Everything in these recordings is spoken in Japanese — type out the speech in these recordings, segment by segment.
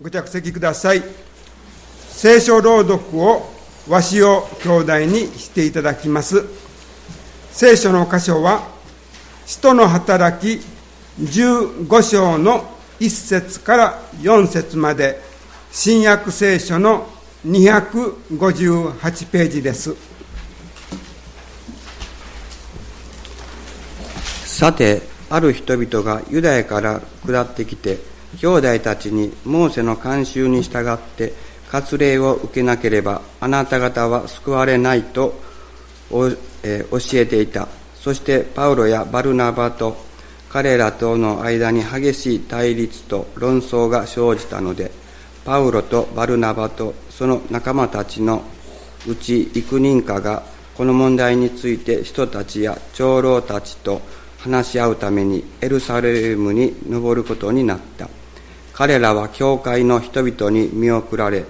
ご着席ください。聖書朗読をわしを兄弟にしていただきます。聖書の箇所は、使徒の働き15章の1節から4節まで、新約聖書の258ページです。さて、ある人々がユダヤから下ってきて、兄弟たちにモーセの慣習に従って割礼を受けなければあなた方は救われないと、教えていた。そしてパウロやバルナバと彼らとの間に激しい対立と論争が生じたのでパウロとバルナバとその仲間たちのうち幾人かがこの問題について人たちや長老たちと話し合うためにエルサレムに登ることになった。彼らは教会の人々に見送られ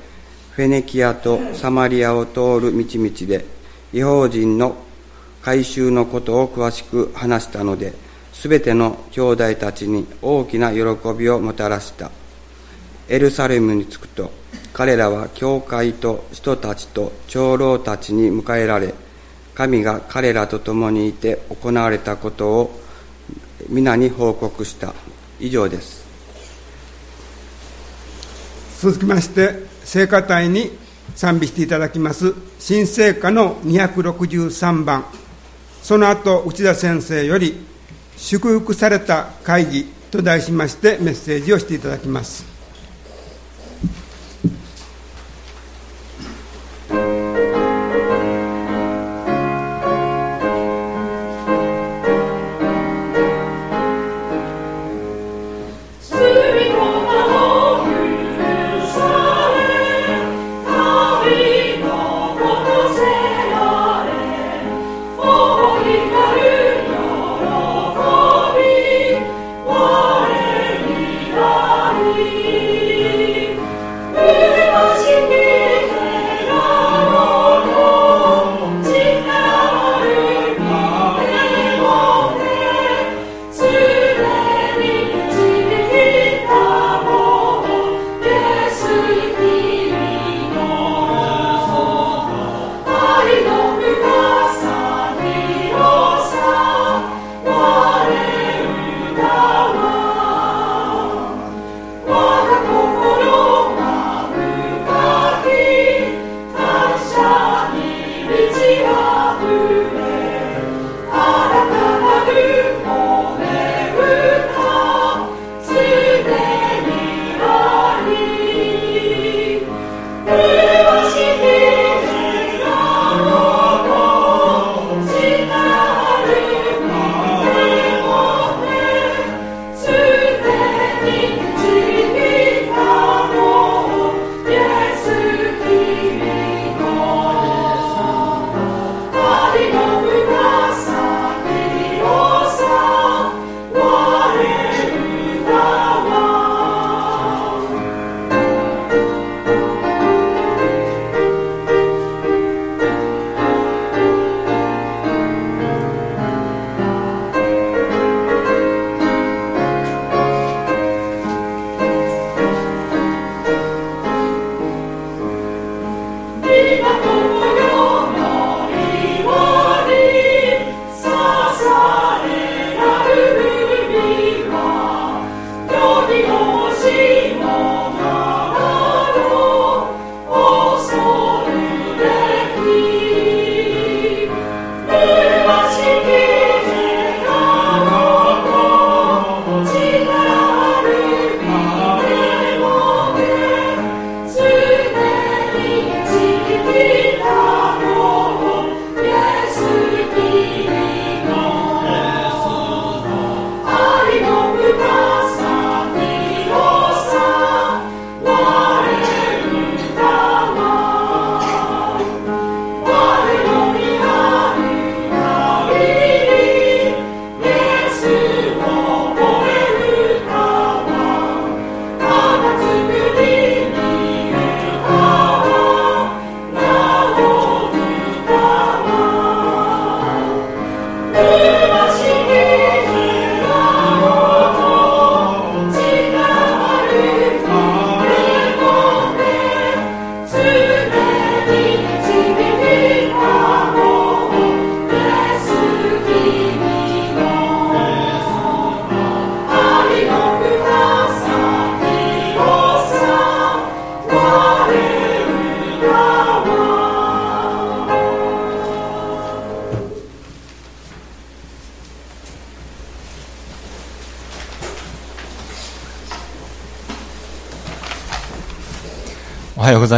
フェネキアとサマリアを通る道々で違法人の改宗のことを詳しく話したので全ての兄弟たちに大きな喜びをもたらした。エルサレムに着くと彼らは教会と人たちと長老たちに迎えられ神が彼らと共にいて行われたことを皆に報告した。以上です。続きまして聖歌隊に賛美していただきます新聖歌の263番。その後内田先生より祝福された会議と題しましてメッセージをしていただきます。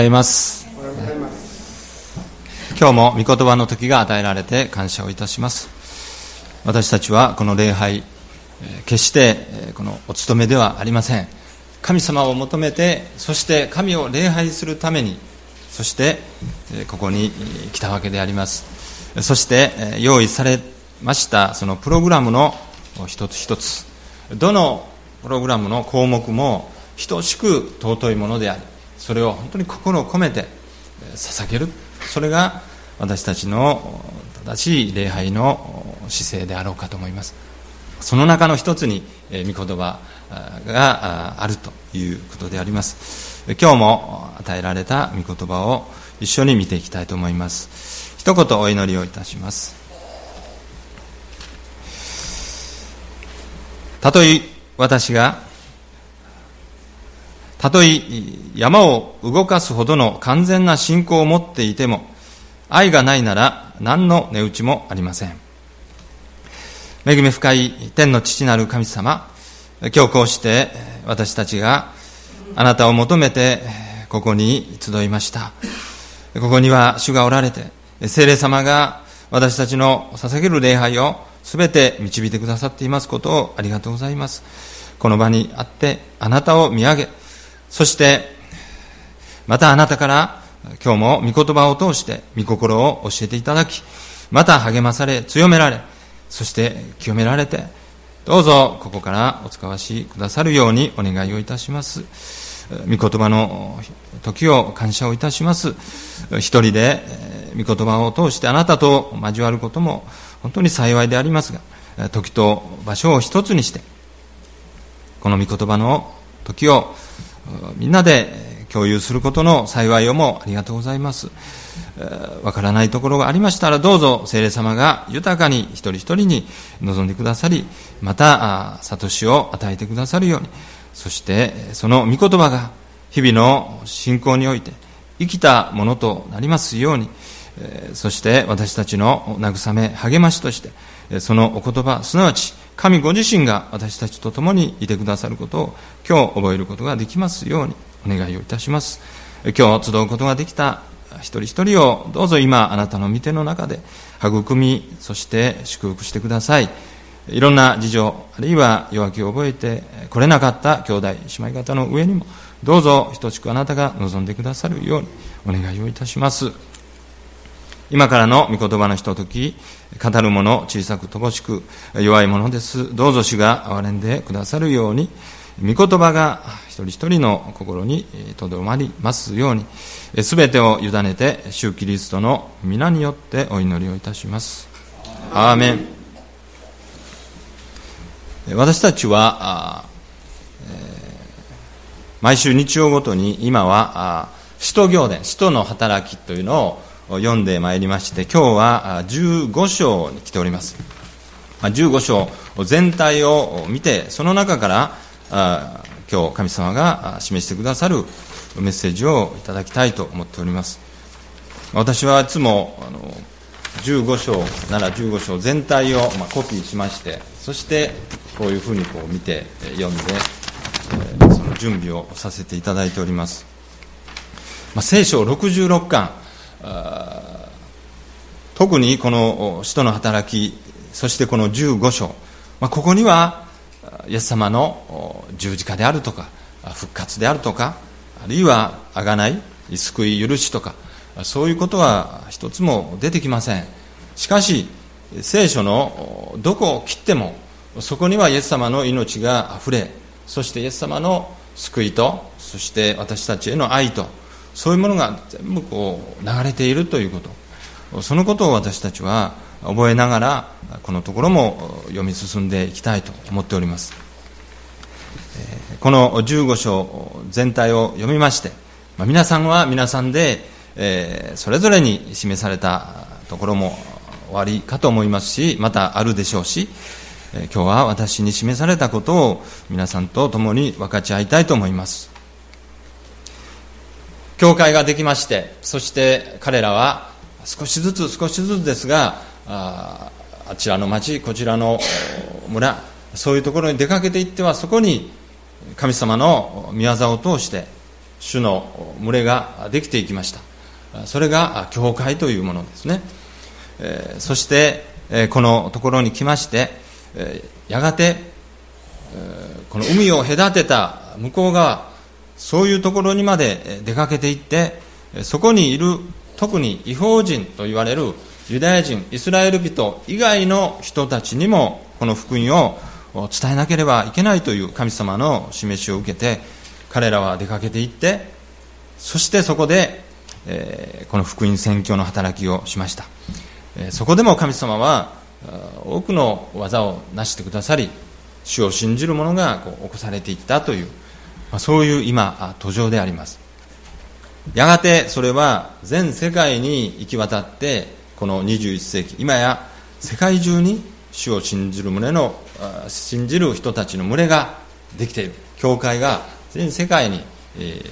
ざいます。今日も御言葉の時が与えられて感謝をいたします。私たちはこの礼拝決してこのお務めではありません。神様を求めてそして神を礼拝するためにそしてここに来たわけであります。そして用意されましたそのプログラムの一つ一つ。どのプログラムの項目も等しく尊いものでありそれを本当に心を込めて捧げる。それが私たちの正しい礼拝の姿勢であろうかと思います。その中の一つに御言葉があるということであります。今日も与えられた御言葉を一緒に見ていきたいと思います。一言お祈りをいたします。たとえ私がたとえ山を動かすほどの完全な信仰を持っていても愛がないなら何の値打ちもありません。恵み深い天の父なる神様今日こうして私たちがあなたを求めてここに集いました。ここには主がおられて聖霊様が私たちの捧げる礼拝を全て導いてくださっていますことをありがとうございます。この場にあってあなたを見上げそして、またあなたから今日も御言葉を通して御心を教えていただき、また励まされ、強められ、そして清められて、どうぞここからお使わしくださるようにお願いをいたします。御言葉の時を感謝をいたします。一人で御言葉を通してあなたと交わることも本当に幸いでありますが、時と場所を一つにして、この御言葉の時をみんなで共有することの幸いをもありがとうございます。わからないところがありましたらどうぞ聖霊様が豊かに一人一人に望んでくださりまた悟しを与えてくださるようにそしてその御言葉が日々の信仰において生きたものとなりますようにそして私たちの慰め励ましとしてそのお言葉すなわち神ご自身が私たちと共にいてくださることを今日覚えることができますようにお願いをいたします。今日集うことができた一人一人をどうぞ今あなたの御手の中で育みそして祝福してください。いろんな事情あるいは弱気を覚えて来れなかった兄弟姉妹方の上にもどうぞ等しくあなたが望んでくださるようにお願いをいたします。今からの御言葉のひととき、語る者小さく乏しく弱いものです。どうぞ主が憐れんでくださるように、御言葉が一人一人の心にとどまりますように、すべてを委ねて、主キリストの皆によってお祈りをいたします。アーメン。私たちは、毎週日曜ごとに今は、使徒行伝、使徒の働きというのを読んでまいりまして今日は15章に来ております。15章全体を見てその中から今日神様が示してくださるメッセージをいただきたいと思っております。私はいつもあの15章なら15章全体をまコピーしましてそしてこういうふうにこう見て読んでえその準備をさせていただいております、ま、聖書66巻。特にこの使徒の働きそしてこの15章、まあ、ここにはイエス様の十字架であるとか復活であるとかあるいは贖い救い許しとかそういうことは一つも出てきません。しかし聖書のどこを切ってもそこにはイエス様の命があふれそしてイエス様の救いとそして私たちへの愛とそういうものが全部こう流れているということ。そのことを私たちは覚えながらこのところも読み進んでいきたいと思っております。この15章全体を読みまして皆さんは皆さんでそれぞれに示されたところも終わりかと思いますしまたあるでしょうし今日は私に示されたことを皆さんと共に分かち合いたいと思います。教会ができましてそして彼らは少しずつ少しずつですがああちらの町こちらの村そういうところに出かけていってはそこに神様の御業を通して主の群れができていきました。それが教会というものですね。そしてこのところに来ましてやがてこの海を隔てた向こう側そういうところにまで出かけていってそこにいる特に違法人と言われるユダヤ人イスラエル人以外の人たちにもこの福音を伝えなければいけないという神様の示しを受けて彼らは出かけていってそしてそこで、えー、この福音宣教の働きをしました、えー、そこでも神様は多くの技を成してくださり主を信じる者がこう起こされていったという、ま、そういう今途上であります。やがてそれは全世界に行き渡ってこの21世紀今や世界中に主を信じる胸の信じる人たちの群れができている。教会が全世界に、え、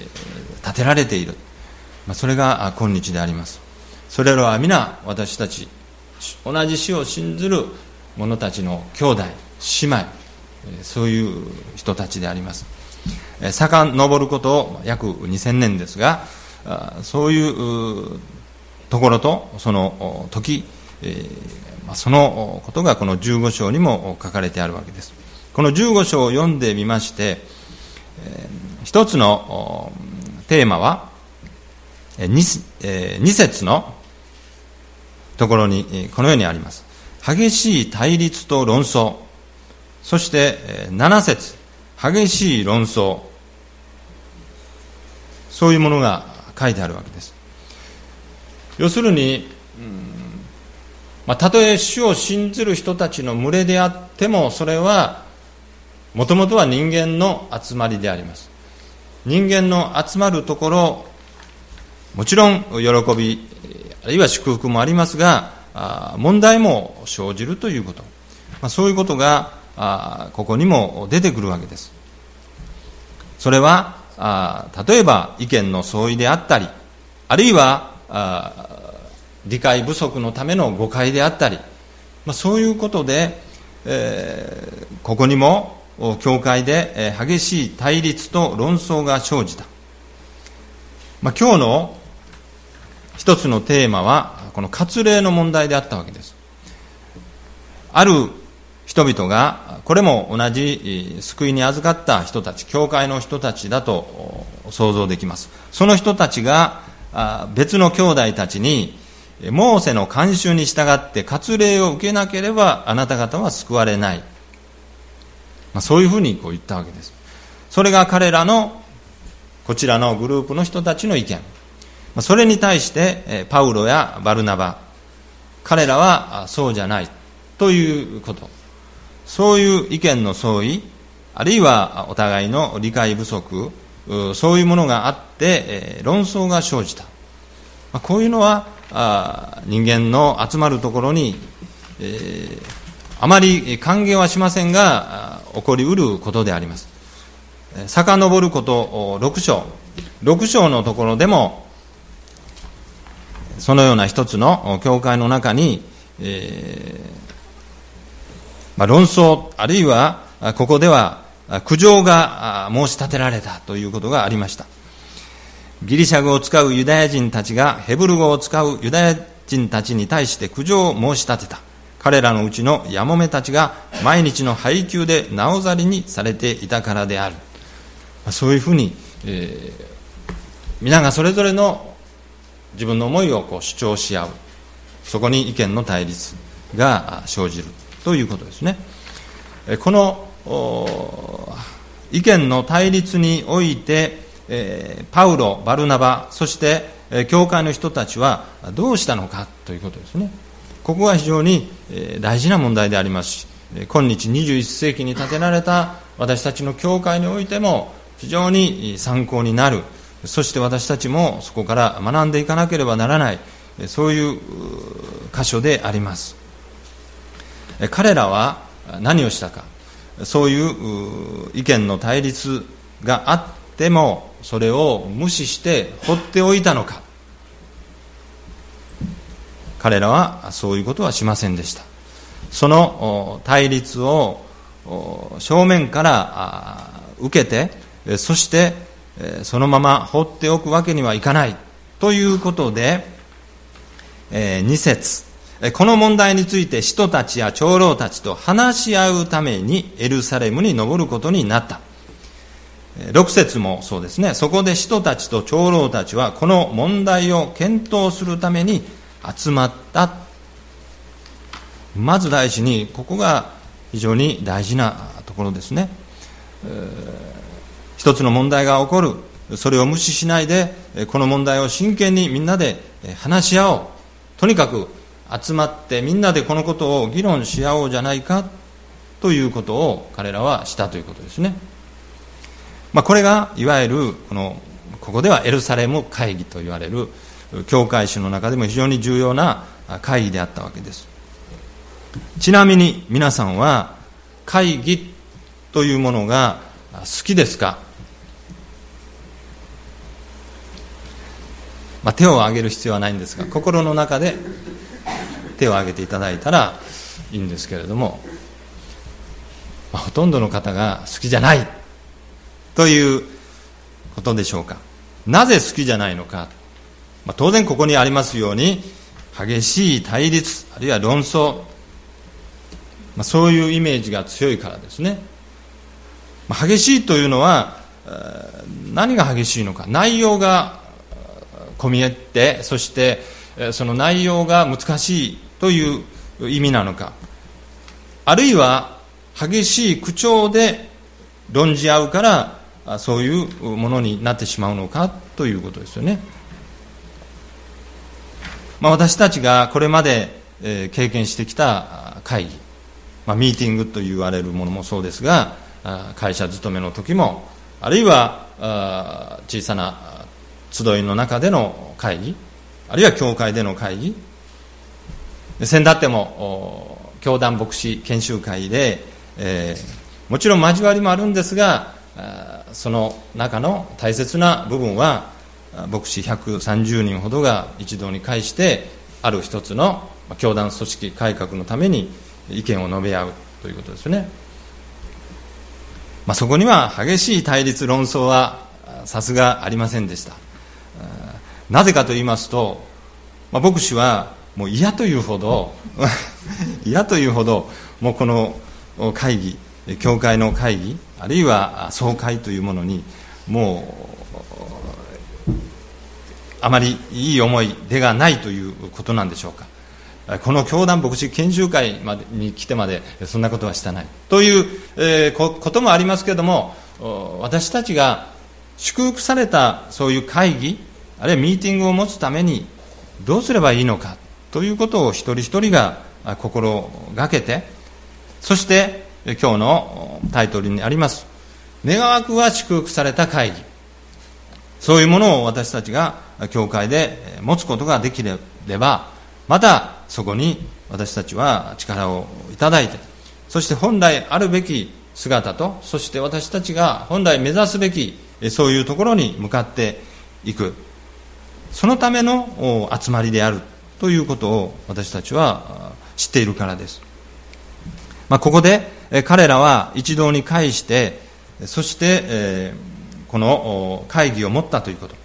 建てられている、ま、それが今日であります。それらは皆私たち同じ死を信じる者たちの兄弟姉妹そういう人たちであります。遡ること約2000年ですがそういうところとその時、そのことがこの15章にも書かれてあるわけです。この15章を読んでみまして一つのテーマは2節のところにこのようにあります。激しい対立と論争。そして7節。激しい論争。そういうものが書いてあるわけです。要するに、まあ、たとえ主を信じる人たちの群れであってもそれはもともとは人間の集まりであります。人間の集まるところもちろん喜びあるいは祝福もありますが問題も生じるということ、まあ、そういうことがここにも出てくるわけです。それはあ例えば意見の相違であったりあるいは理解不足のための誤解であったり、まあ、そういうことで、えー、ここにも教会で激しい対立と論争が生じた、まあ、今日の一つのテーマはこの割礼の問題であったわけです。ある人々がこれも同じ救いに預かった人たち教会の人たちだと想像できます。その人たちが別の兄弟たちにモーセの慣習に従って割礼を受けなければあなた方は救われない、まあ、そういうふうにこう言ったわけです。それが彼らのこちらのグループの人たちの意見。それに対してパウロやバルナバ彼らはそうじゃない。ということ。そういう意見の相違あるいはお互いの理解不足そういうものがあって論争が生じた。こういうのは人間の集まるところに、えー、あまり歓迎はしませんが起こりうることであります。遡ること6章。6章のところでもそのような一つの教会の中に、えーまあ、論争あるいはここでは苦情が申し立てられたということがありました。ギリシャ語を使うユダヤ人たちがヘブル語を使うユダヤ人たちに対して苦情を申し立てた。彼らのうちのやもめたちが毎日の配給でなおざりにされていたからである。そういうふうに、えー、皆がそれぞれの自分の思いをこう主張し合う。そこに意見の対立が生じる。ということですね。この意見の対立において、パウロ、バルナバそして、教会の人たちはどうしたのかということですね。ここが非常に、大事な問題であります。し今日21世紀に建てられた私たちの教会においても非常に参考になる。そして私たちもそこから学んでいかなければならない。そういう箇所であります。彼らは何をしたか。そういう意見の対立があってもそれを無視して放っておいたのか。彼らはそういうことはしませんでした。その対立を正面から受けてそしてそのまま放っておくわけにはいかないということで、2節。この問題について使徒たちや長老たちと話し合うためにエルサレムに登ることになった。6節もそうですね。そこで使徒たちと長老たちはこの問題を検討するために集まった。まず第一にここが非常に大事なところですね、一つの問題が起こる。それを無視しないでこの問題を真剣にみんなで話し合おう。とにかく集まってみんなでこのことを議論し合おうじゃないかということを彼らはしたということですね、まあ、これがいわゆるこのここではエルサレム会議と言われる教会史の中でも非常に重要な会議であったわけです。ちなみに皆さんは会議というものが好きですか？まあ、手を挙げる必要はないんですが心の中で手を挙げていただいたらいいんですけれども、まあ、ほとんどの方が好きじゃないということでしょうか。なぜ好きじゃないのか、まあ、当然ここにありますように激しい対立あるいは論争、まあ、そういうイメージが強いからですね、まあ、激しいというのは何が激しいのか。内容が込み入ってそしてその内容が難しいという意味なのか。あるいは激しい口調で論じ合うからそういうものになってしまうのかということですよね、まあ、私たちがこれまで経験してきた会議、まあ、ミーティングと言われるものもそうですが会社勤めの時もあるいは小さな集いの中での会議あるいは教会での会議先だっても教団牧師研修会で、えー、もちろん交わりもあるんですがその中の大切な部分は牧師130人ほどが一堂に会してある一つの教団組織改革のために意見を述べ合うということですね、まあ、そこには激しい対立論争はさすがありませんでした。なぜかと言いますと、まあ、牧師はもう嫌というほど 嫌というほどもうこの会議教会の会議あるいは総会というものにもうあまりいい思い出がないということなんでしょうか。この教団牧師研修会までに来てまでそんなことはしたない。という、えこともありますけれども私たちが祝福されたそういう会議あるいはミーティングを持つためにどうすればいいのか。ということを一人一人が心がけてそして今日のタイトルにあります願わくは祝福された会議。そういうものを私たちが教会で持つことができればまたそこに私たちは力をいただいてそして本来あるべき姿とそして私たちが本来目指すべきそういうところに向かっていく。そのための集まりである。ということを私たちは知っているからです、まあ、ここで彼らは一堂に会してそして、この会議を持ったということ。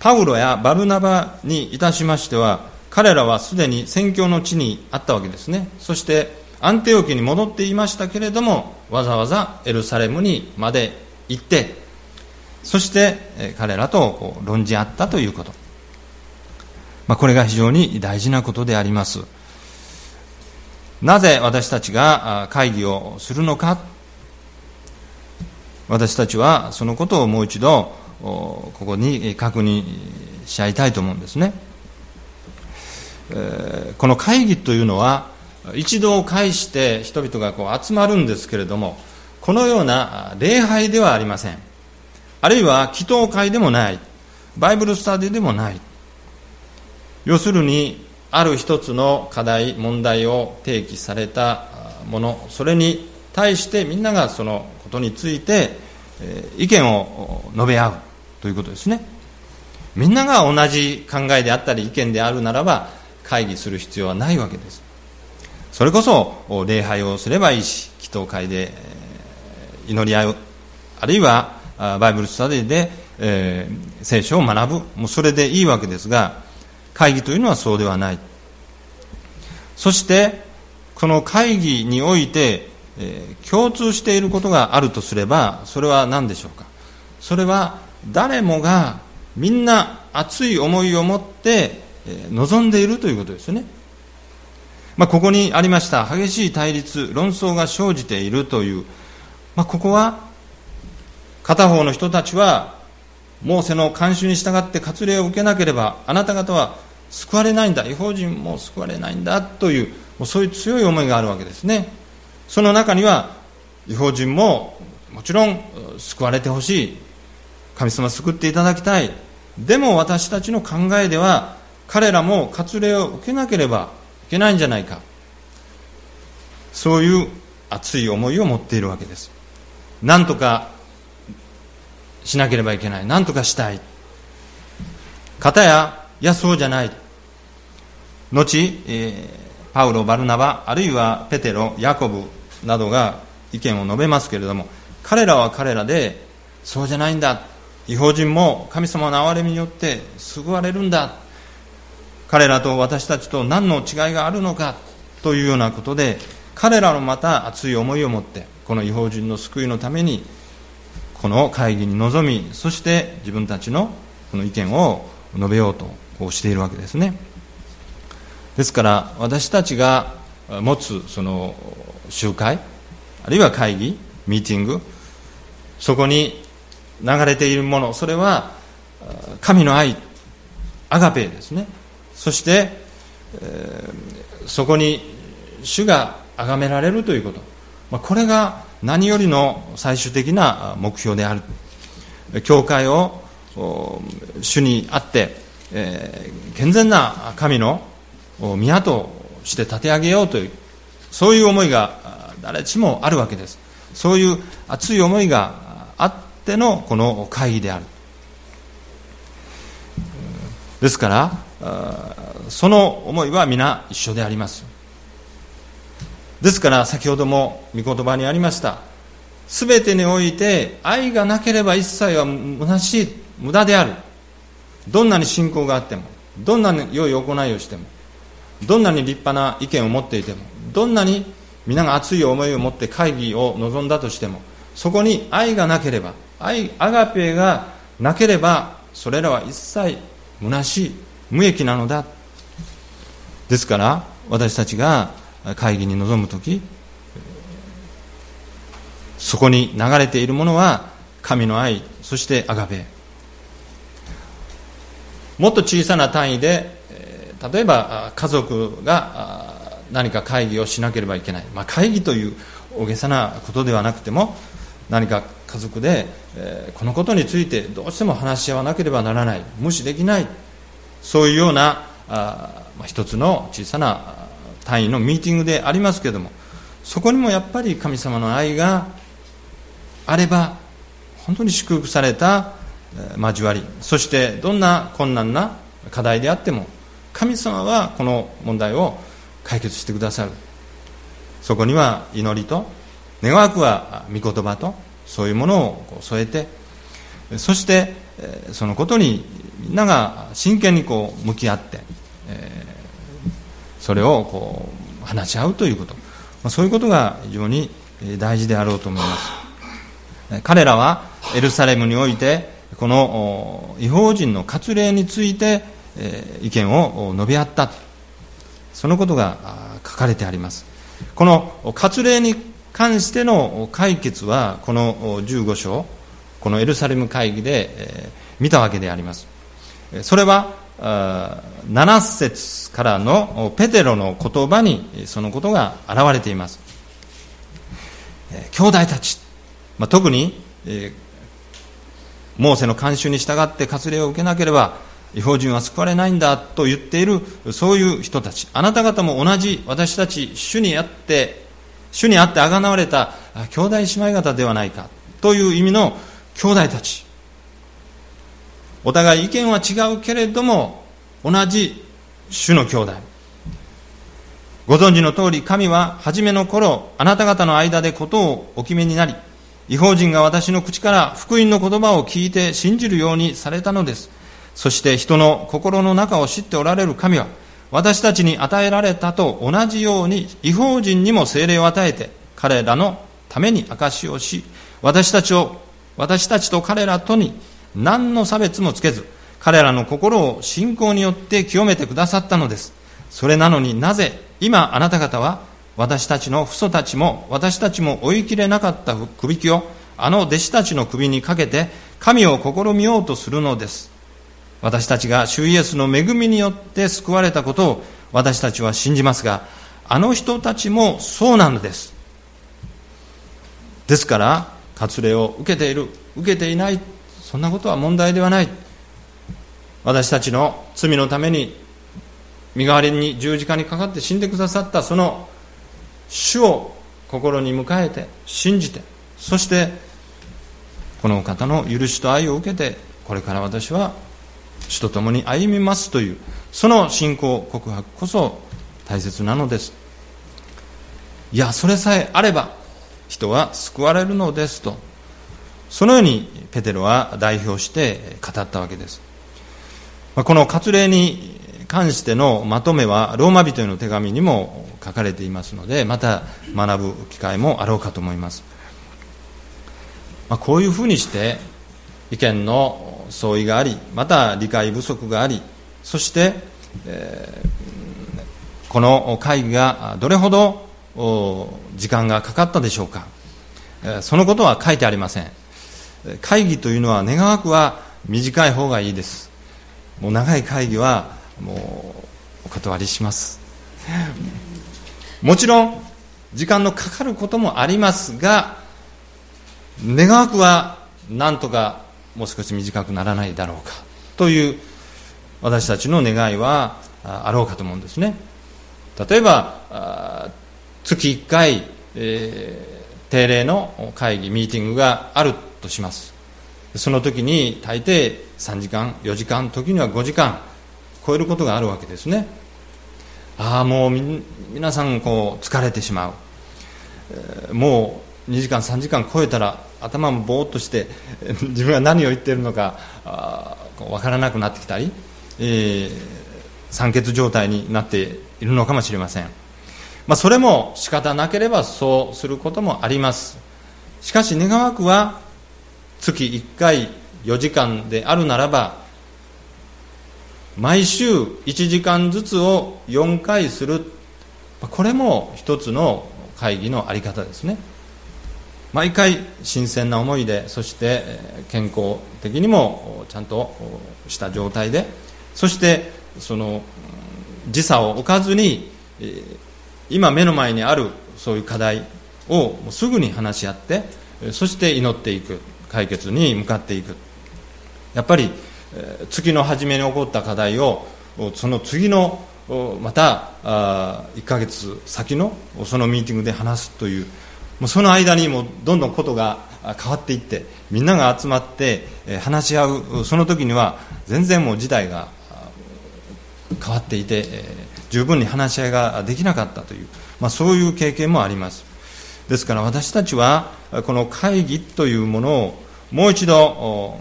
パウロやバルナバにいたしましては彼らはすでに宣教の地にあったわけですね。そしてアンテオキに戻っていましたけれどもわざわざエルサレムにまで行ってそして彼らと論じ合ったということ。まあ、これが非常に大事なことであります。なぜ私たちが会議をするのか。私たちはそのことをもう一度ここに確認し合いたいと思うんですね。この会議というのは一度を介して人々がこう集まるんですけれどもこのような礼拝ではありません。あるいは祈祷会でもない。バイブルスタディでもない。要するにある一つの課題問題を提起されたもの。それに対してみんながそのことについて意見を述べ合うということですね。みんなが同じ考えであったり意見であるならば会議する必要はないわけです。それこそ礼拝をすればいいし祈祷会で祈り合う。あるいはバイブルスタディで、聖書を学ぶ。もうそれでいいわけですが会議というのはそうではない。そしてこの会議において、えー、共通していることがあるとすればそれは何でしょうか？それは誰もがみんな熱い思いを持って、えー、望んでいるということですね。まあ、ここにありました激しい対立論争が生じているという、まあ、ここは片方の人たちはモーセの慣習に従って割礼を受けなければあなた方は救われないんだ。違法人も救われないんだ。というもうそういう強い思いがあるわけですね。その中には違法人ももちろん救われてほしい。神様救っていただきたい。でも私たちの考えでは彼らも割礼を受けなければいけないんじゃないか。そういう熱い思いを持っているわけです。なんとかしなければいけない。なんとかしたい。方やいやそうじゃない。後、えー、パウロ、バルナバあるいはペテロ、ヤコブなどが意見を述べますけれども彼らは彼らでそうじゃないんだ。違法人も神様の憐れみによって救われるんだ。彼らと私たちと何の違いがあるのかというようなことで彼らのまた熱い思いを持ってこの違法人の救いのためにこの会議に臨みそして自分たちのこの意見を述べようとこうしているわけですね。ですから私たちが持つその集会あるいは会議ミーティングそこに流れているものそれは神の愛アガペですね。そして、えー、そこに主が崇められるということ、まあ、これが何よりの最終的な目標である。教会を主にあって、健全な神の宮として立て上げようというそういう思いが誰しもあるわけです。そういう熱い思いがあってのこの会議である。ですからその思いは皆一緒であります。ですから先ほども御言葉にありましたすべてにおいて愛がなければ一切は虚しい無駄である。どんなに信仰があってもどんなに良い行いをしてもどんなに立派な意見を持っていてもどんなに皆が熱い思いを持って会議を望んだとしてもそこに愛がなければ愛アガペがなければそれらは一切虚しい無益なのだ。ですから私たちが会議に臨む時そこに流れているものは神の愛そしてアガベ。もっと小さな単位で例えば家族が何か会議をしなければいけない、まあ、会議という大げさなことではなくても何か家族で、このことについてどうしても話し合わなければならない。無視できない。そういうような、一つの小さな単位のミーティングでありますけどもそこにもやっぱり神様の愛があれば本当に祝福された交わりそしてどんな困難な課題であっても神様はこの問題を解決してくださる。そこには祈りと願わくは御言葉とそういうものを添えてそしてそのことにみんなが真剣にこう向き合って、え、それをこう話し合うということ、まあ、そういうことが非常に大事であろうと思います。彼らはエルサレムにおいてこの違法人の割礼について、意見を述べ合ったそのことが書かれてあります。この割礼に関しての解決はこの15章このエルサレム会議で、見たわけであります。それは7節からのペテロの言葉にそのことが現れています。兄弟たち、まあ、特に、えー、モーセの慣習に従って割礼を受けなければ違法人は救われないんだと言っているそういう人たち。あなた方も同じ私たち主にあって主にあってあがなわれた兄弟姉妹方ではないかという意味の兄弟たち。お互い意見は違うけれども同じ種の兄弟ご存知の通り神は初めの頃あなた方の間でことをお決めになり違法人が私の口から福音の言葉を聞いて信じるようにされたのです。そして人の心の中を知っておられる神は、私たちに与えられたと同じように違法人にも精霊を与えて、彼らのために証しをし、私たちを、私たちと彼らとに何の差別もつけず、彼らの心を信仰によって清めてくださったのです。それなのになぜ今あなた方は私たちの父祖たちも私たちも追いきれなかった首輝をあの弟子たちの首にかけて神を試みようとするのです私たちが主イエスの恵みによって救われたことを私たちは信じますがあの人たちもそうなのですですから割礼を受けている受けていないそんなことは問題ではない。私たちの罪のために身代わりに十字架にかかって死んでくださったその主を心に迎えて信じてそしてこの方の許しと愛を受けてこれから私は主と共に歩みますというその信仰告白こそ大切なのです。いやそれさえあれば人は救われるのですと。そのようにペテロは代表して語ったわけです。この割礼に関してのまとめはローマ人への手紙にも書かれていますのでまた学ぶ機会もあろうかと思います、まあ、こういうふうにして意見の相違がありまた理解不足がありそして、この会議がどれほど時間がかかったでしょうか。そのことは書いてありません。会議というのは願わくは短い方がいいです。もう長い会議はもうお断りします。もちろん時間のかかることもありますが願わくはなんとかもう少し短くならないだろうかという私たちの願いはあろうかと思うんですね。例えば月1回、えー、定例の会議ミーティングがあるとします。その時に大抵3時間4時間時には5時間超えることがあるわけですね。ああもう皆さんこう疲れてしまう、えー、もう2時間3時間超えたら頭もぼーっとして 自分が何を言っているのか分からなくなってきたり、えー、酸欠状態になっているのかもしれません、まあ、それも仕方なければそうすることもあります。しかし願わくは月1回4時間であるならば毎週1時間ずつを4回する。これも一つの会議の在り方ですね。毎回新鮮な思いでそして健康的にもちゃんとした状態でそしてその時差を置かずに今目の前にあるそういう課題をすぐに話し合ってそして祈っていく。解決に向かっていく。やっぱり月の初めに起こった課題をその次のまた1ヶ月先のそのミーティングで話すというもうその間にもどんどんことが変わっていってみんなが集まって話し合うその時には全然もう事態が変わっていて十分に話し合いができなかったという、まあ、そういう経験もあります。ですから私たちはこの会議というものをもう一度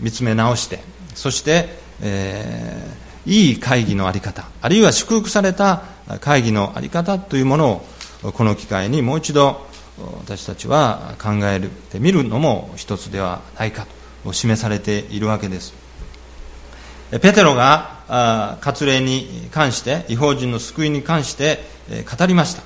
見つめ直してそして、えー、いい会議の在り方あるいは祝福された会議の在り方というものをこの機会にもう一度私たちは考えてみるのも一つではないかと示されているわけです。ペテロが割礼に関して違法人の救いに関して語りました。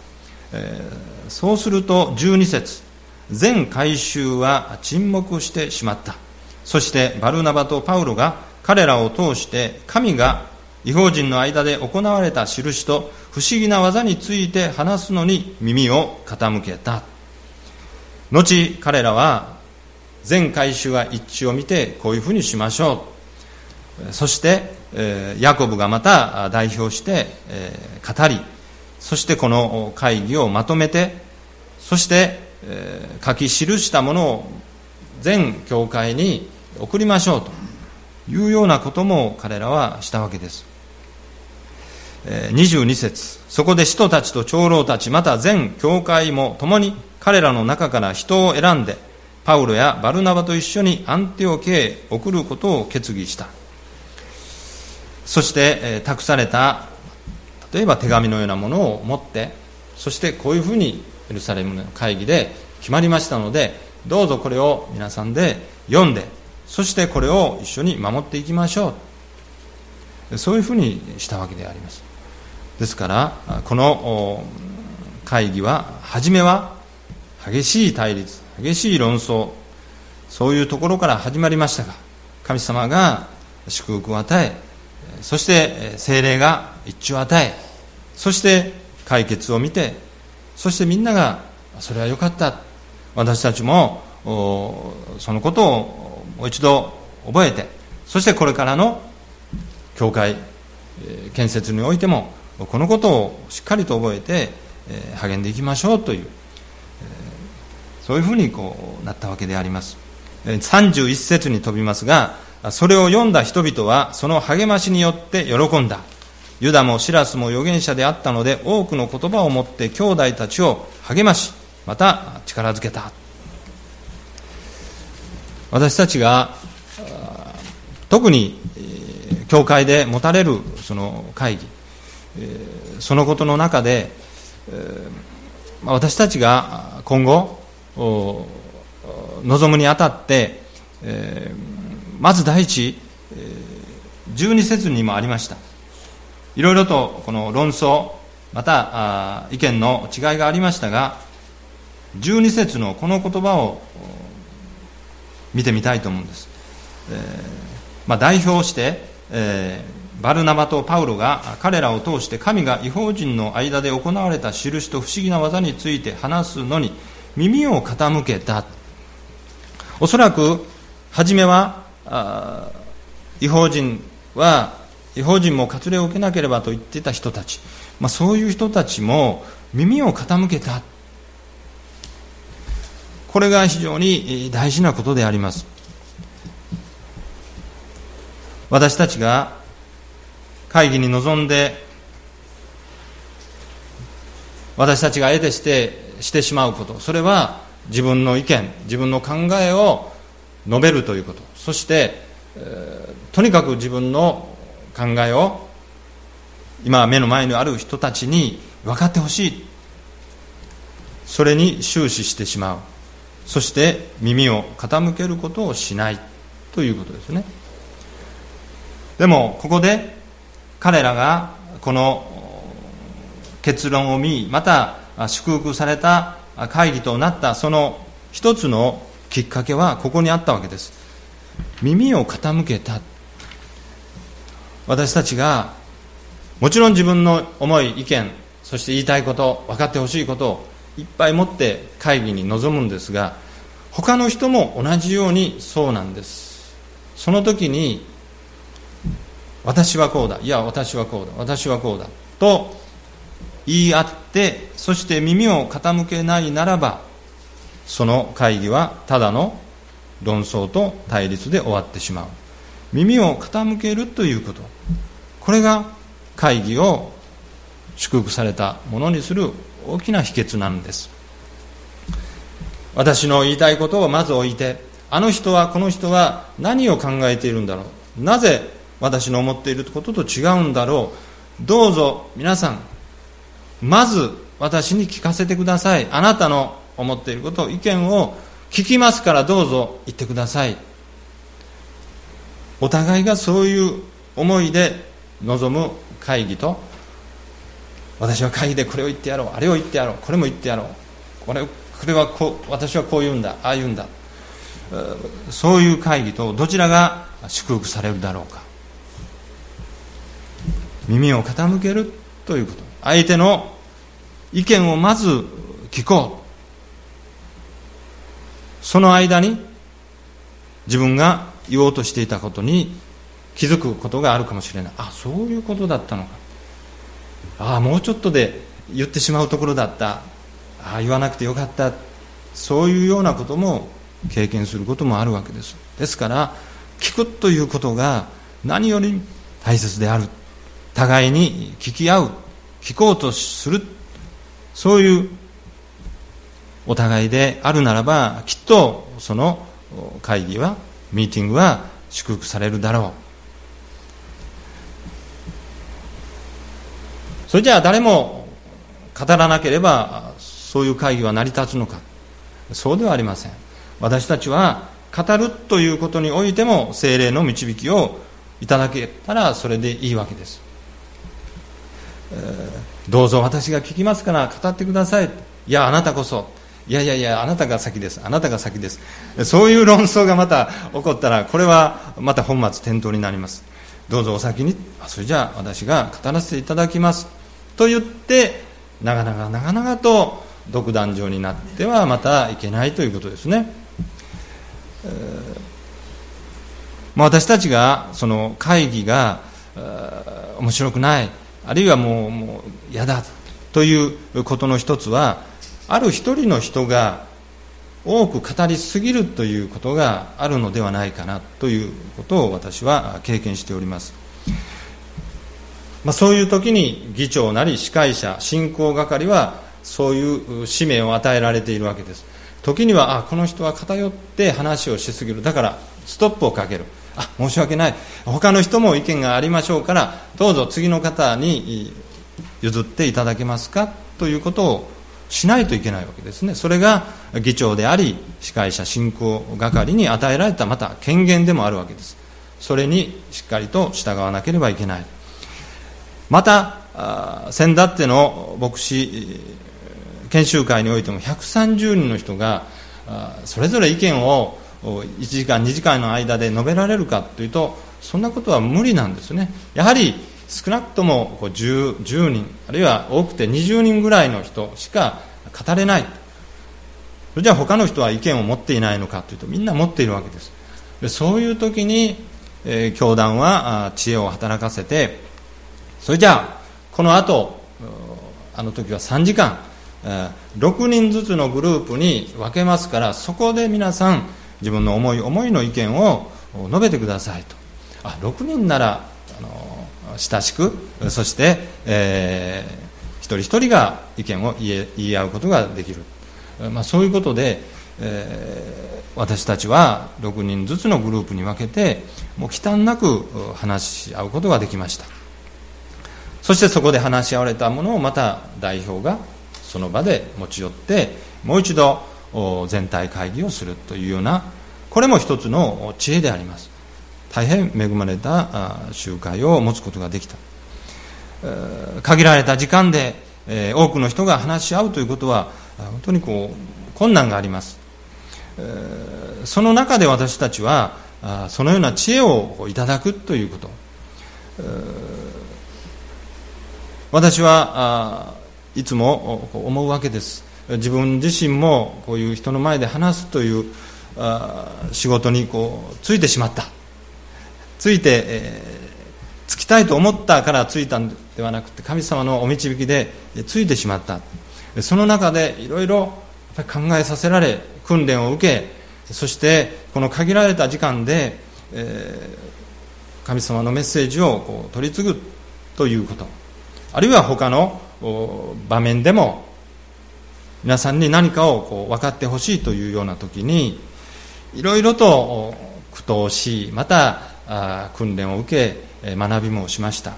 そうすると12節全回収は沈黙してしまった。そしてバルナバとパウロが彼らを通して神が違法人の間で行われた印と不思議な技について話すのに耳を傾けた。後彼らは全回収が一致を見てこういうふうにしましょう。そして、ヤコブがまた代表して、語りそしてこの会議をまとめてそして、書き記したものを全教会に送りましょうというようなことも彼らはしたわけです。22節そこで使徒たちと長老たちまた全教会も共に彼らの中から人を選んでパウロやバルナバと一緒にアンテオケへ送ることを決議した。そして、託された例えば手紙のようなものを持ってそしてこういうふうにエルサレムの会議で決まりましたのでどうぞこれを皆さんで読んでそしてこれを一緒に守っていきましょう。そういうふうにしたわけであります。ですからこの会議は初めは激しい対立激しい論争そういうところから始まりましたが神様が祝福を与えそして精霊が一致を与えそして解決を見てそしてみんながそれは良かった。私たちもそのことをもう一度覚えてそしてこれからの教会建設においてもこのことをしっかりと覚えて励んでいきましょうというそういうふうにこうなったわけであります。31節に飛びますがそれを読んだ人々はその励ましによって喜んだ。ユダもシラスも預言者であったので多くの言葉を持って兄弟たちを励ましまた力づけた。私たちが特に教会で持たれるその会議そのことの中で私たちが今後望むにあたってまず第一12節にもありました。いろいろとこの論争また意見の違いがありましたが12節のこの言葉を見てみたいと思うんです、え、まあ、代表して、えー、バルナバとパウロが彼らを通して神が違法人の間で行われた印と不思議な技について話すのに耳を傾けた。おそらく初めは違法人は違法人も割礼を受けなければと言っていた人たち、まあ、そういう人たちも耳を傾けた。これが非常に大事なことであります。私たちが会議に臨んで私たちが得てしてしてしまうこと。それは自分の意見自分の考えを述べるということ。そして、えー、とにかく自分の考えを今目の前にある人たちに分かってほしい。それに終始してしまう。そして耳を傾けることをしない。ということですね。でもここで彼らがこの結論を見また祝福された会議となったその一つのきっかけはここにあったわけです。耳を傾けた。私たちがもちろん自分の思い意見そして言いたいこと分かってほしいことをいっぱい持って会議に臨むんですが他の人も同じようにそうなんです。その時に私はこうだいや私はこうだ私はこうだと言い合ってそして耳を傾けないならばその会議はただの論争と対立で終わってしまう。耳を傾けるということ。これが会議を祝福されたものにする大きな秘訣なんです。私の言いたいことをまず置いてあの人はこの人は何を考えているんだろう。なぜ私の思っていることと違うんだろう。どうぞ皆さんまず私に聞かせてください。あなたの思っていること意見を聞きますからどうぞ言ってください。お互いがそういう思いで臨む会議と私は会議でこれを言ってやろうあれを言ってやろうこれも言ってやろうこれこれはこう私はこう言うんだああ言うんだ。そういう会議とどちらが祝福されるだろうか。耳を傾けるということ。相手の意見をまず聞こう。その間に自分が言おうとしていたことに気づくことがあるかもしれない。あそういうことだったのか。ああもうちょっとで言ってしまうところだった。ああ言わなくてよかった。そういうようなことも経験することもあるわけです。ですから聞くということが何より大切である。互いに聞き合う。聞こうとする。そういうお互いであるならばきっとその会議はミーティングは祝福されるだろう。それじゃあ誰も語らなければそういう会議は成り立つのか。そうではありません。私たちは語るということにおいても精霊の導きをいただけたらそれでいいわけです、えー、どうぞ私が聞きますから語ってください。いやあなたこそ。いやいやいやあなたが先です。あなたが先です。そういう論争がまた起こったらこれはまた本末転倒になります。どうぞお先にあそれじゃあ私が語らせていただきますと言って長々長々と独壇場になってはまたいけないということですね、えーまあ、私たちがその会議が面白くないあるいはもうもう嫌だということの一つはある一人の人が多く語りすぎるということがあるのではないかなということを私は経験しております、まあ、そういう時に議長なり司会者進行係はそういう使命を与えられているわけです。時にはあこの人は偏って話をしすぎる。だからストップをかける。あ申し訳ない。他の人も意見がありましょうからどうぞ次の方に譲っていただけますか？ということをしないといけないわけですね。それが議長であり司会者進行係に与えられたまた権限でもあるわけです。それにしっかりと従わなければいけない。また先だっての牧師研修会においても130人の人がそれぞれ意見を1時間2時間の間で述べられるかというとそんなことは無理なんですね。やはり少なくとも 10, 10人あるいは多くて20人ぐらいの人しか語れない。それじゃあ他の人は意見を持っていないのかというとみんな持っているわけです。でそういう時に、えー、教団は知恵を働かせてそれじゃあこの後あの時は3時間、えー、6人ずつのグループに分けますからそこで皆さん自分の思い思いの意見を述べてくださいと。あ6人ならあの親しくそして、えー、一人一人が意見を言い合うことができる、まあ、そういうことで、えー、私たちは6人ずつのグループに分けてもう忌憚なく話し合うことができました。そしてそこで話し合われたものをまた代表がその場で持ち寄ってもう一度全体会議をするというようなこれも一つの知恵であります。大変恵まれた集会を持つことができた。限られた時間で多くの人が話し合うということは本当にこう困難があります。その中で私たちはそのような知恵をいただくということ。私はいつも思うわけです。自分自身もこういう人の前で話すという仕事にこうついてしまった。ついて、えー、つきたいと思ったからついたんではなくて神様のお導きでついてしまった。その中でいろいろ考えさせられ訓練を受けそしてこの限られた時間で、えー、神様のメッセージをこう取り継ぐということ。あるいは他の場面でも皆さんに何かをこう分かってほしいというような時にいろいろと苦闘しまた訓練を受け学びもしました。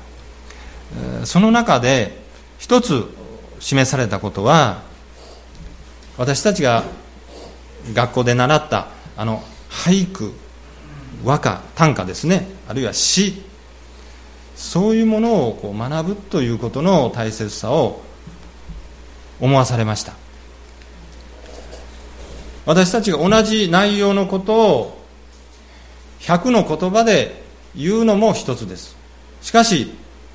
その中で一つ示されたことは私たちが学校で習ったあの俳句和歌短歌ですね。あるいは詩。そういうものをこう学ぶということの大切さを思わされました。私たちが同じ内容のことを100の言葉で言うのも一つです。しかし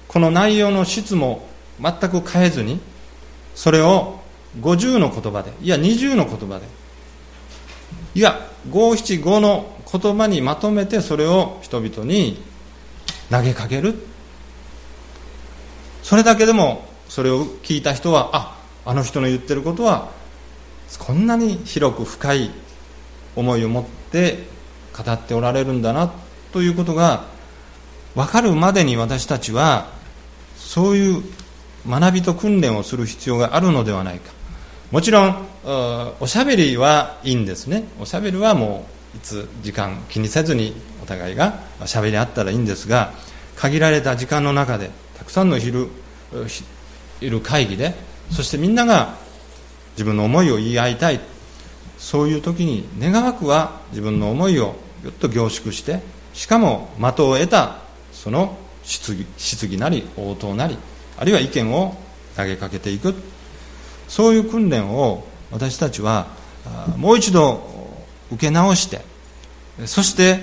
この内容の質も全く変えずにそれを50の言葉でいや20の言葉でいや五七五の言葉にまとめてそれを人々に投げかける。それだけでもそれを聞いた人はああの人の言ってることはこんなに広く深い思いを持って語っておられるんだなということが分かるまでに私たちはそういう学びと訓練をする必要があるのではないか。もちろんおしゃべりはいいんですね。おしゃべりはもういつ時間気にせずにお互いがしゃべり合ったらいいんですが限られた時間の中でたくさんの昼いる会議でそしてみんなが自分の思いを言い合いたい。そういう時に願わくは自分の思いをぎゅっと凝縮してしかも的を得たその質疑質疑なり応答なりあるいは意見を投げかけていく。そういう訓練を私たちはもう一度受け直してそして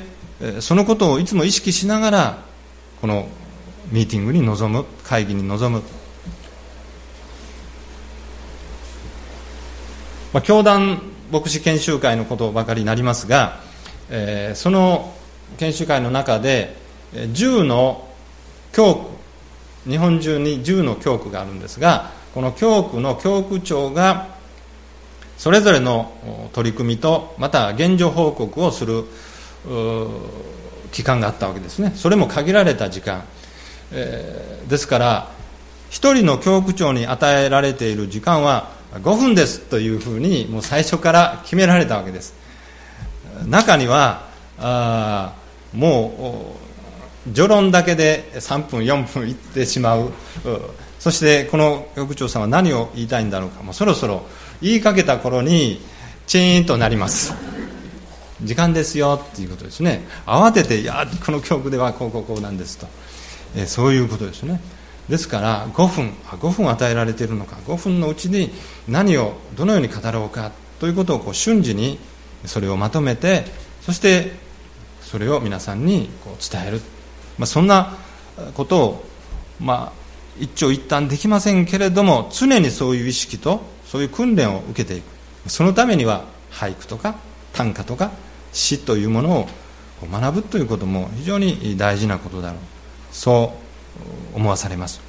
そのことをいつも意識しながらこのミーティングに臨む会議に臨む、まあ、教団牧師研修会のことばかりになりますが、えー、その研修会の中で10の教区日本中に10の教区があるんですがこの教区の教区長がそれぞれの取り組みとまた現状報告をする期間があったわけですね。それも限られた時間、えー、ですから1人の教区長に与えられている時間は5分ですというふうにもう最初から決められたわけです。中にはあもう序論だけで3分4分いってしまう。そしてこの局長さんは何を言いたいんだろうか。もうそろそろ言いかけた頃にチーンとなります。時間ですよっていうことですね。慌てていやこの教区ではこうこうこうなんですと、えそういうことですね。ですから5分5分与えられているのか。5分のうちに何をどのように語ろうかということをこう瞬時にそれをまとめてそしてそれを皆さんにこう伝える、まあ、そんなことを、まあ、一長一短できませんけれども常にそういう意識とそういう訓練を受けていく。そのためには俳句とか短歌とか詩というものを学ぶということも非常に大事なことだろう。そう思わされます。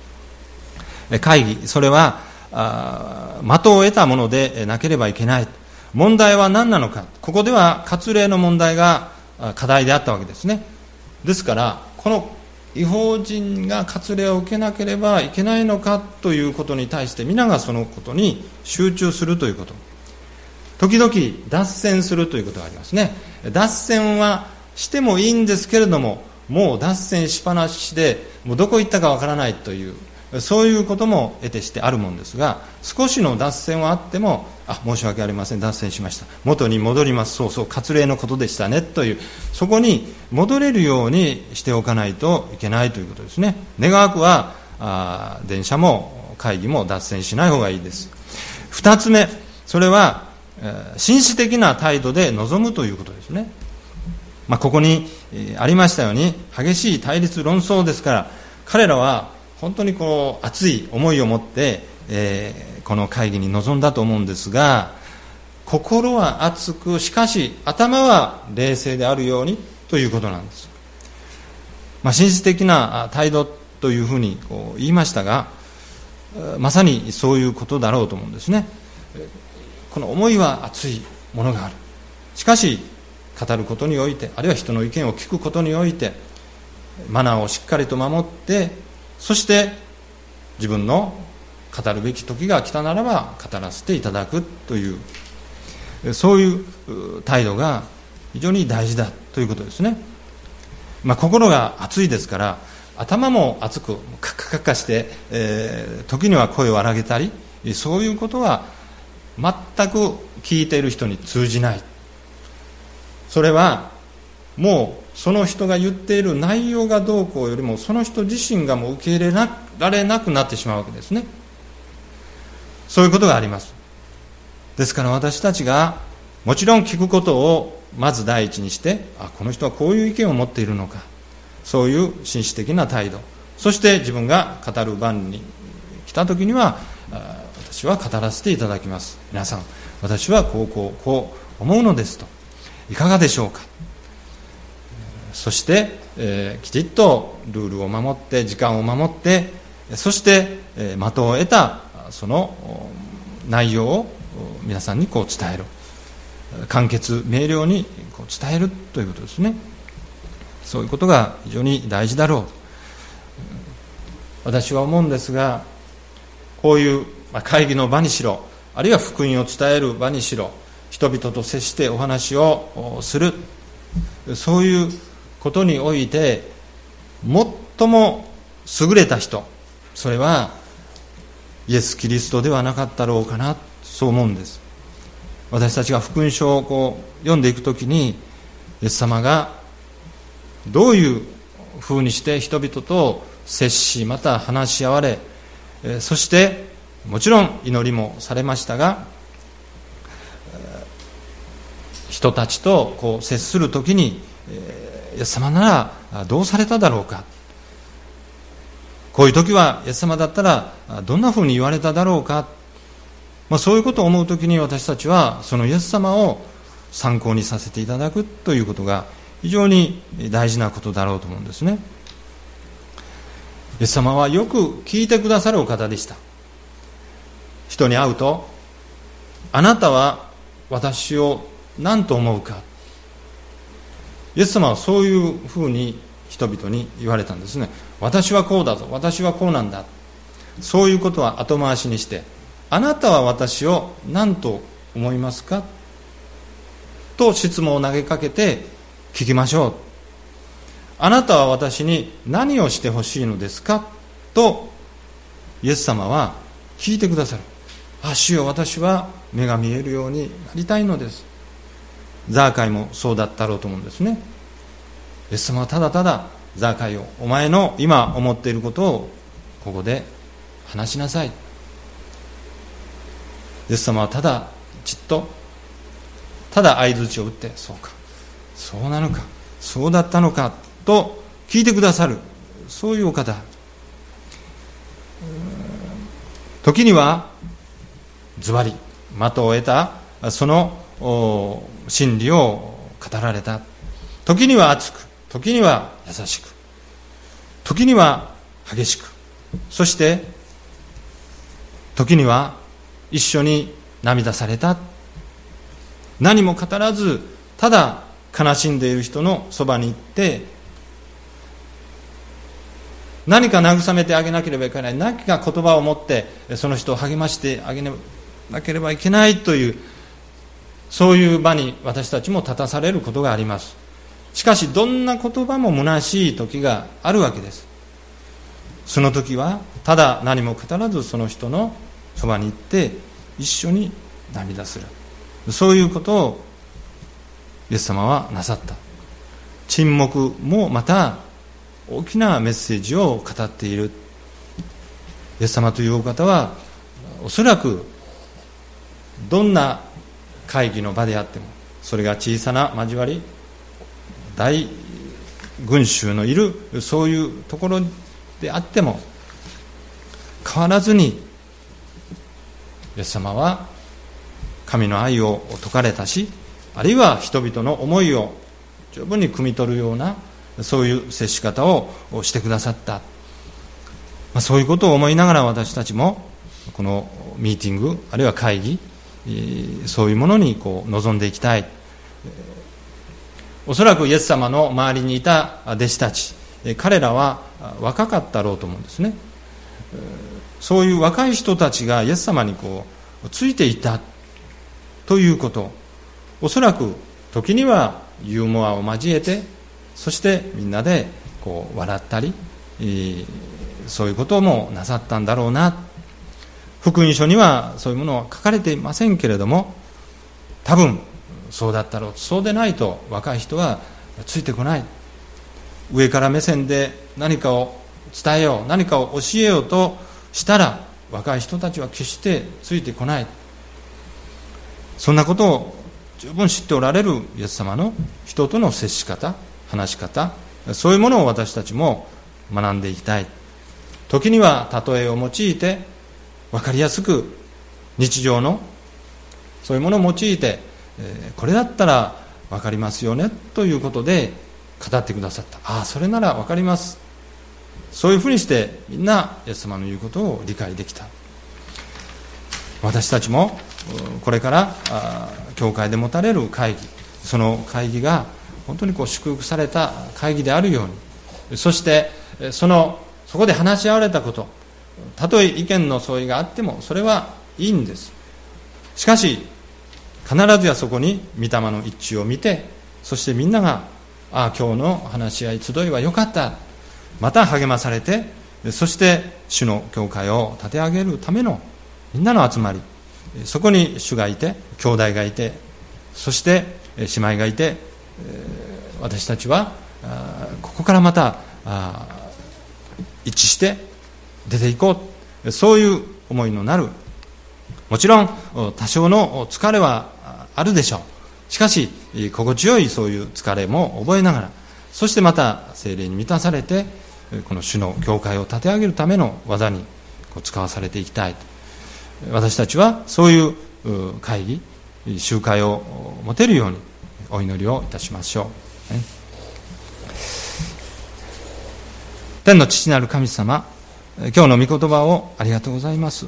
会議それは的を得たものでなければいけない。問題は何なのか。ここでは割礼の問題が課題であったわけですね。ですからこの違法人が割礼を受けなければいけないのかということに対して皆がそのことに集中するということ。時々脱線するということがありますね。脱線はしてもいいんですけれどももう脱線しっぱなしでもうどこ行ったかわからないというそういうことも得てしてあるもんですが少しの脱線はあってもあ申し訳ありません脱線しました。元に戻ります。そうそう割礼のことでしたねというそこに戻れるようにしておかないといけないということですね。願わくはあ電車も会議も脱線しない方がいいです。2つ目それは紳士的な態度で臨むということですね、まあ、ここにありましたように激しい対立論争ですから彼らは本当にこう熱い思いを持って、えー、この会議に臨んだと思うんですが心は熱くしかし頭は冷静であるようにということなんです、まあ、紳士的な態度というふうにこう言いましたがまさにそういうことだろうと思うんですね。この思いは熱いものがある。しかし語ることにおいてあるいは人の意見を聞くことにおいてマナーをしっかりと守ってそして自分の語るべき時が来たならば語らせていただくというそういう態度が非常に大事だということですね、まあ、心が熱いですから頭も熱くカッカカッカして、えー、時には声を荒げたりそういうことは全く聞いている人に通じない。それはもうその人が言っている内容がどうこうよりもその人自身がもう受け入れられなくなってしまうわけですね。そういうことがあります。ですから私たちがもちろん聞くことをまず第一にしてあこの人はこういう意見を持っているのか。そういう紳士的な態度。そして自分が語る番に来た時には私は語らせていただきます。皆さん私はこうこうこう思うのですと。いかがでしょうか？そして、えー、きちっとルールを守って時間を守ってそして、えー、的を得たその内容を皆さんにこう伝える簡潔明瞭にこう伝えるということですね。そういうことが非常に大事だろう。私は思うんですがこういう会議の場にしろあるいは福音を伝える場にしろ人々と接してお話をする。そういうことにおいて最も優れた人。それはイエス・キリストではなかったろうかな。そう思うんです。私たちが福音書をこう読んでいくときにイエス様がどういうふうにして人々と接しまた話し合われそしてもちろん祈りもされましたが人たちとこう接するときにイエス様ならどうされただろうか。こういう時はイエス様だったらどんなふうに言われただろうか、まあ、そういうことを思う時に私たちはそのイエス様を参考にさせていただくということが非常に大事なことだろうと思うんですね。イエス様はよく聞いてくださるお方でした。人に会うとあなたは私を何と思うか。イエス様はそういうふうに人々に言われたんですね。私はこうだぞ。私はこうなんだ。そういうことは後回しにしてあなたは私を何と思いますか？と質問を投げかけて聞きましょう。あなたは私に何をしてほしいのですか？とイエス様は聞いてくださる。あ主よ私は目が見えるようになりたいのです。ザーカイもそうだったろうと思うんですね。イエス様はただただザーカイをお前の今思っていることをここで話しなさい。イエス様はただじっとただ相づちを打ってそうか。そうなのか。そうだったのかと聞いてくださる。そういうお方。時にはズバリ的を得たその真理を語られた。時には熱く時には優しく時には激しくそして時には一緒に涙された。何も語らずただ悲しんでいる人のそばに行って何か慰めてあげなければいけない。何か言葉を持ってその人を励ましてあげなければいけないというそういう場に私たちも立たされることがあります。しかしどんな言葉も虚しい時があるわけです。その時はただ何も語らずその人のそばに行って一緒に涙する。そういうことをイエス様はなさった。沈黙もまた大きなメッセージを語っている。イエス様というお方はおそらくどんな会議の場であってもそれが小さな交わり大群衆のいるそういうところであっても変わらずにイエス様は神の愛を説かれたしあるいは人々の思いを十分に汲み取るようなそういう接し方をしてくださった、まあ、そういうことを思いながら私たちもこのミーティングあるいは会議そういうものにこう臨んでいきたい。おそらくイエス様の周りにいた弟子たち彼らは若かったろうと思うんですね。そういう若い人たちがイエス様にこうついていたということ。おそらく時にはユーモアを交えてそしてみんなでこう笑ったりそういうこともなさったんだろうな。福音書にはそういうものは書かれていませんけれども多分そうだったろうそうでないと若い人はついてこない。上から目線で何かを伝えよう何かを教えようとしたら若い人たちは決してついてこない。そんなことを十分知っておられるイエス様の人との接し方話し方そういうものを私たちも学んでいきたい。時には例えを用いて分かりやすく日常のそういうものを用いて、えこれだったら分かりますよねということで語ってくださった。ああそれなら分かります。そういうふうにしてみんなイエス様の言うことを理解できた。私たちもこれから教会で持たれる会議その会議が本当にこう祝福された会議であるようにそしてそのそこで話し合われたことたとえ意見の相違があってもそれはいいんです。しかし必ずやそこに御霊の一致を見てそしてみんながああ今日の話し合い集いは良かった。また励まされてそして主の教会を立て上げるためのみんなの集まりそこに主がいて兄弟がいてそして姉妹がいて私たちはここからまた一致して出ていこう。そういう思いのなる。もちろん多少の疲れはあるでしょう。しかし心地よいそういう疲れも覚えながらそしてまた精霊に満たされてこの主の教会を立て上げるための技に使わされていきたい。私たちはそういう会議集会を持てるようにお祈りをいたしましょう、天の父なる神様今日の御言葉をありがとうございます。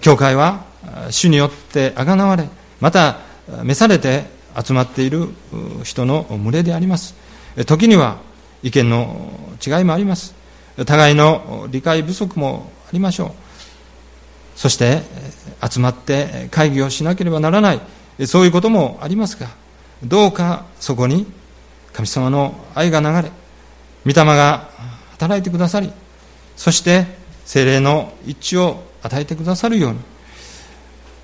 教会は主によってあがなわれまた召されて集まっている人の群れであります。時には意見の違いもあります。互いの理解不足もありましょう。そして集まって会議をしなければならない。そういうこともありますがどうかそこに神様の愛が流れ御霊が働いてくださりそして精霊の一致を与えてくださるように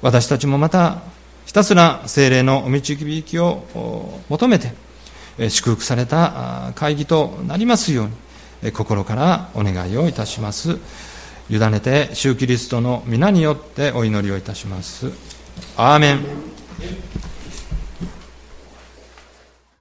私たちもまたひたすら精霊のお導きを求めて祝福された会議となりますように心からお願いをいたします。委ねて主キリストの皆によってお祈りをいたします。アーメン。